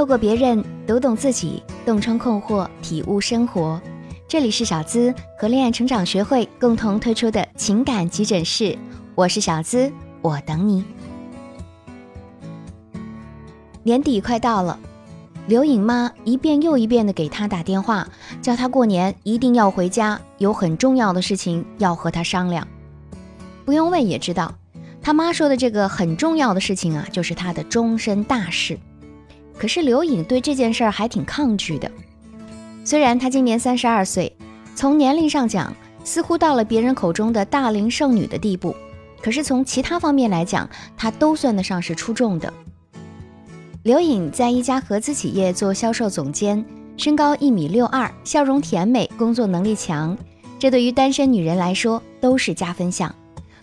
透过别人读懂自己，洞穿困惑，体悟生活。这里是小资和恋爱成长学会共同推出的情感急诊室，我是小资，我等你。年底快到了，刘颖妈一遍又一遍的给他打电话，叫他过年一定要回家，有很重要的事情要和他商量。不用问也知道。他妈说的这个很重要的事情啊，就是他的终身大事。可是刘颖对这件事儿还挺抗拒的。虽然她今年三十二岁，从年龄上讲，似乎到了别人口中的大龄剩女的地步，可是从其他方面来讲，她都算得上是出众的。刘颖在一家合资企业做销售总监，身高一米六二，笑容甜美，工作能力强，这对于单身女人来说都是加分项。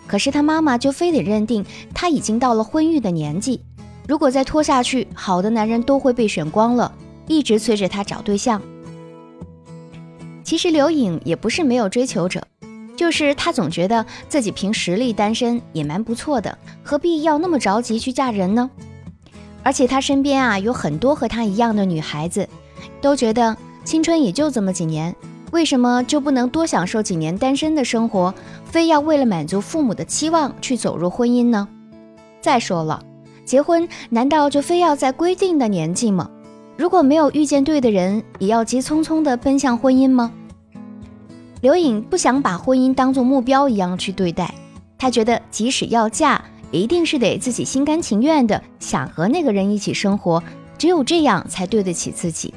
可是她妈妈就非得认定她已经到了婚育的年纪，如果再拖下去，好的男人都会被选光了，一直催着他找对象。其实刘颖也不是没有追求者，就是她总觉得自己凭实力单身也蛮不错的，何必要那么着急去嫁人呢？而且她身边啊有很多和她一样的女孩子，都觉得青春也就这么几年。为什么就不能多享受几年单身的生活，非要为了满足父母的期望去走入婚姻呢？再说了，结婚难道就非要在规定的年纪吗？如果没有遇见对的人，也要急匆匆地奔向婚姻吗？刘颖不想把婚姻当作目标一样去对待，她觉得即使要嫁，也一定是得自己心甘情愿的想和那个人一起生活，只有这样才对得起自己。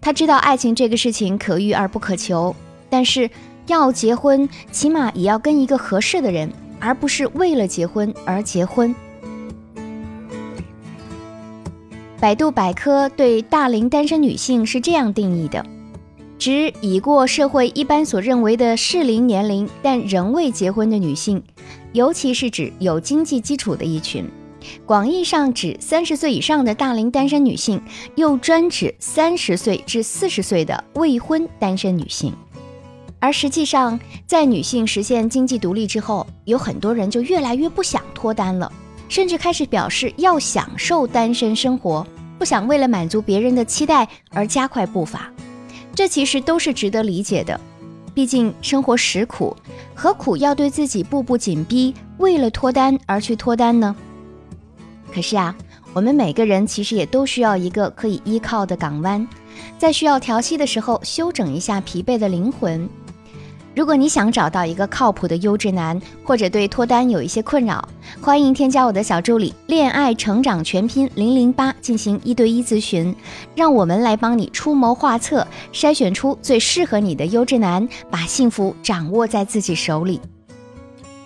她知道爱情这个事情可遇而不可求，但是要结婚，起码也要跟一个合适的人，而不是为了结婚而结婚。百度百科对大龄单身女性是这样定义的：指已过社会一般所认为的适龄年龄，但仍未结婚的女性，尤其是指有经济基础的一群。广义上指三十岁以上的大龄单身女性，又专指三十岁至四十岁的未婚单身女性。而实际上，在女性实现经济独立之后，有很多人就越来越不想脱单了，甚至开始表示要享受单身生活，不想为了满足别人的期待而加快步伐。这其实都是值得理解的，毕竟生活实苦，何苦要对自己步步紧逼，为了脱单而去脱单呢？可是啊，我们每个人其实也都需要一个可以依靠的港湾，在需要调息的时候休整一下疲惫的灵魂。如果你想找到一个靠谱的优质男，或者对脱单有一些困扰，欢迎添加我的小助理“恋爱成长全拼零零八”进行一对一咨询，让我们来帮你出谋划策，筛选出最适合你的优质男，把幸福掌握在自己手里。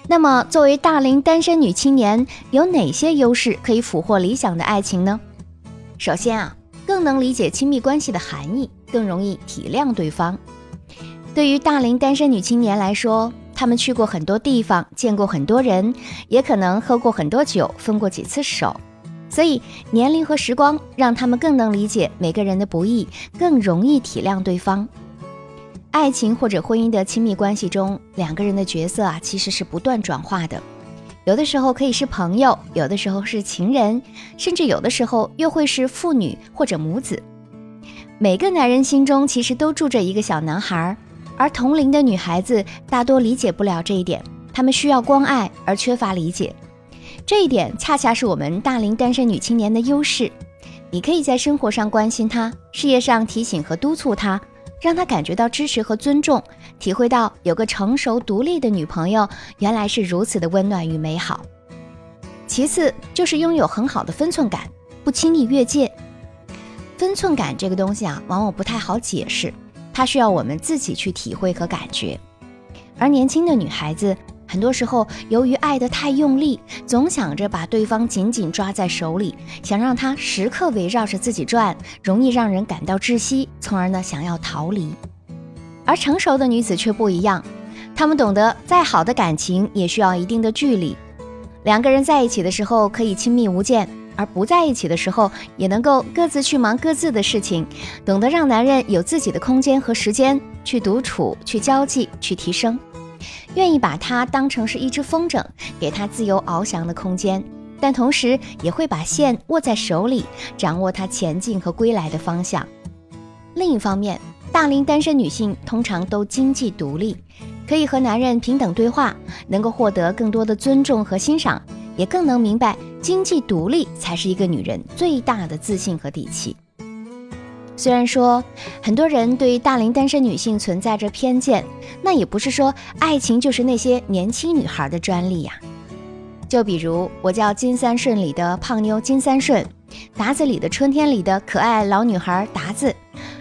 那么，作为大龄单身女青年，有哪些优势可以俘获理想的爱情呢？首先啊，更能理解亲密关系的含义，更容易体谅对方。对于大龄单身女青年来说，她们去过很多地方，见过很多人，也可能喝过很多酒，分过几次手，所以年龄和时光让她们更能理解每个人的不易，更容易体谅对方。爱情或者婚姻的亲密关系中，两个人的角色啊，其实是不断转化的。有的时候可以是朋友，有的时候是情人，甚至有的时候又会是父女或者母子。每个男人心中其实都住着一个小男孩，而同龄的女孩子大多理解不了这一点，她们需要关爱而缺乏理解。这一点恰恰是我们大龄单身女青年的优势。你可以在生活上关心她，事业上提醒和督促她。让她感觉到支持和尊重，体会到有个成熟独立的女朋友原来是如此的温暖与美好。其次就是拥有很好的分寸感，不轻易越界。分寸感这个东西啊，往往不太好解释，它需要我们自己去体会和感觉。而年轻的女孩子。很多时候，由于爱得太用力，总想着把对方紧紧抓在手里，想让他时刻围绕着自己转，容易让人感到窒息，从而呢想要逃离。而成熟的女子却不一样，她们懂得，再好的感情也需要一定的距离。两个人在一起的时候可以亲密无间，而不在一起的时候也能够各自去忙各自的事情，懂得让男人有自己的空间和时间去独处、去交际、去提升。愿意把他当成是一只风筝，给他自由翱翔的空间，但同时也会把线握在手里，掌握他前进和归来的方向。另一方面，大龄单身女性通常都经济独立，可以和男人平等对话，能够获得更多的尊重和欣赏，也更能明白经济独立才是一个女人最大的自信和底气。虽然说很多人对于大龄单身女性存在着偏见，那也不是说爱情就是那些年轻女孩的专利呀。就比如我叫金三顺里的胖妞金三顺，达子里的春天里的可爱老女孩达子，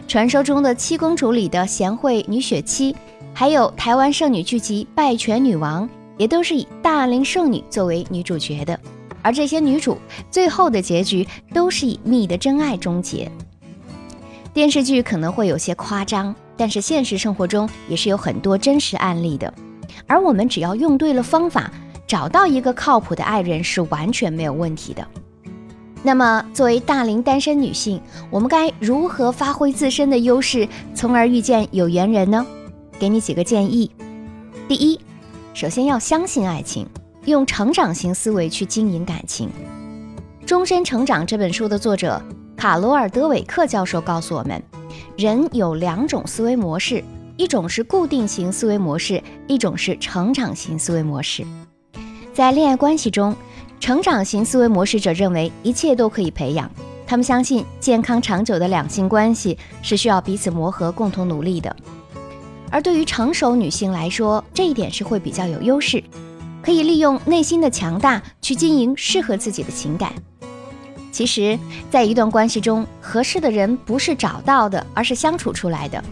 传说中的七公主里的贤惠女雪妻，还有台湾剩女剧集《拜权女王》，也都是以大龄剩女作为女主角的。而这些女主最后的结局都是以蜜的真爱终结。电视剧可能会有些夸张，但是现实生活中也是有很多真实案例的。而我们只要用对了方法，找到一个靠谱的爱人是完全没有问题的。那么，作为大龄单身女性，我们该如何发挥自身的优势，从而遇见有缘人呢？给你几个建议：第一，首先要相信爱情，用成长型思维去经营感情。《终身成长》这本书的作者。卡罗尔·德韦克教授告诉我们，人有两种思维模式，一种是固定型思维模式，一种是成长型思维模式。在恋爱关系中，成长型思维模式者认为一切都可以培养，他们相信健康长久的两性关系是需要彼此磨合、共同努力的。而对于成熟女性来说，这一点是会比较有优势，可以利用内心的强大去经营适合自己的情感。其实，在一段关系中，合适的人不是找到的，而是相处出来的。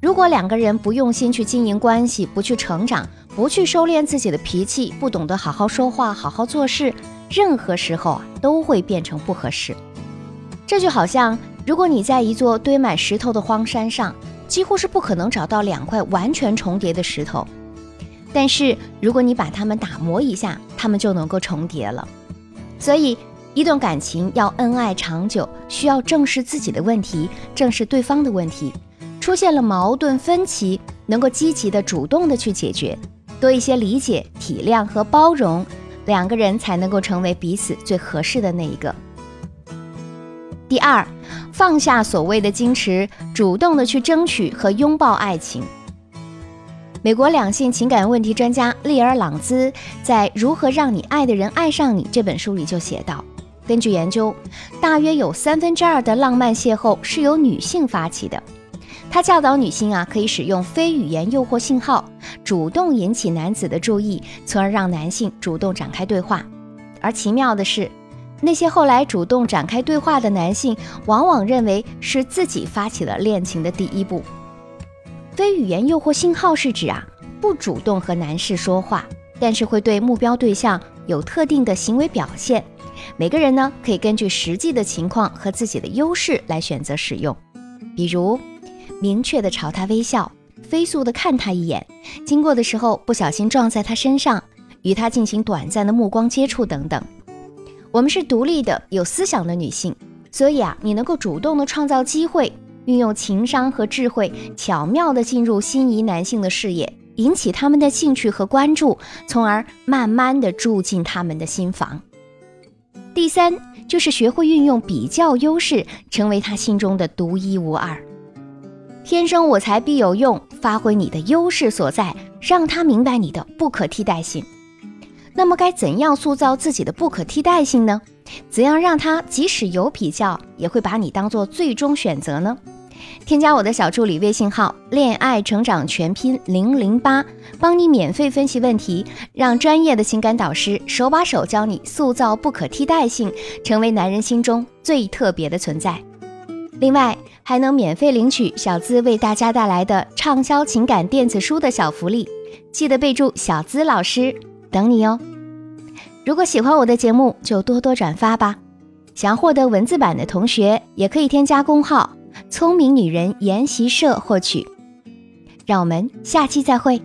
如果两个人不用心去经营关系，不去成长，不去收敛自己的脾气，不懂得好好说话、好好做事，任何时候啊都会变成不合适。这就好像，如果你在一座堆满石头的荒山上，几乎是不可能找到两块完全重叠的石头。但是，如果你把它们打磨一下，它们就能够重叠了。所以。一段感情要恩爱长久，需要正视自己的问题，正视对方的问题。出现了矛盾分歧，能够积极的、主动的去解决，多一些理解、体谅和包容，两个人才能够成为彼此最合适的那一个。第二，放下所谓的矜持，主动的去争取和拥抱爱情。美国两性情感问题专家利尔·朗兹在《如何让你爱的人爱上你》这本书里就写道。根据研究，大约有三分之二的浪漫邂逅是由女性发起的。他教导女性啊，可以使用非语言诱惑信号，主动引起男子的注意，从而让男性主动展开对话。而奇妙的是，那些后来主动展开对话的男性，往往认为是自己发起了恋情的第一步。非语言诱惑信号是指啊，不主动和男士说话，但是会对目标对象有特定的行为表现。每个人呢，可以根据实际的情况和自己的优势来选择使用，比如明确的朝他微笑，飞速的看他一眼，经过的时候不小心撞在他身上，与他进行短暂的目光接触等等。我们是独立的、有思想的女性，所以啊，你能够主动的创造机会，运用情商和智慧，巧妙的进入心仪男性的视野，引起他们的兴趣和关注，从而慢慢的住进他们的心房。第三就是学会运用比较优势，成为他心中的独一无二。天生我材必有用，发挥你的优势所在，让他明白你的不可替代性。那么该怎样塑造自己的不可替代性呢？怎样让他即使有比较，也会把你当做最终选择呢？添加我的小助理微信号“恋爱成长全拼零零八”，帮你免费分析问题，让专业的情感导师手把手教你塑造不可替代性，成为男人心中最特别的存在。另外，还能免费领取小资为大家带来的畅销情感电子书的小福利，记得备注“小资老师”，等你哦。如果喜欢我的节目，就多多转发吧。想要获得文字版的同学，也可以添加公号。聪明女人研习社获取，让我们下期再会。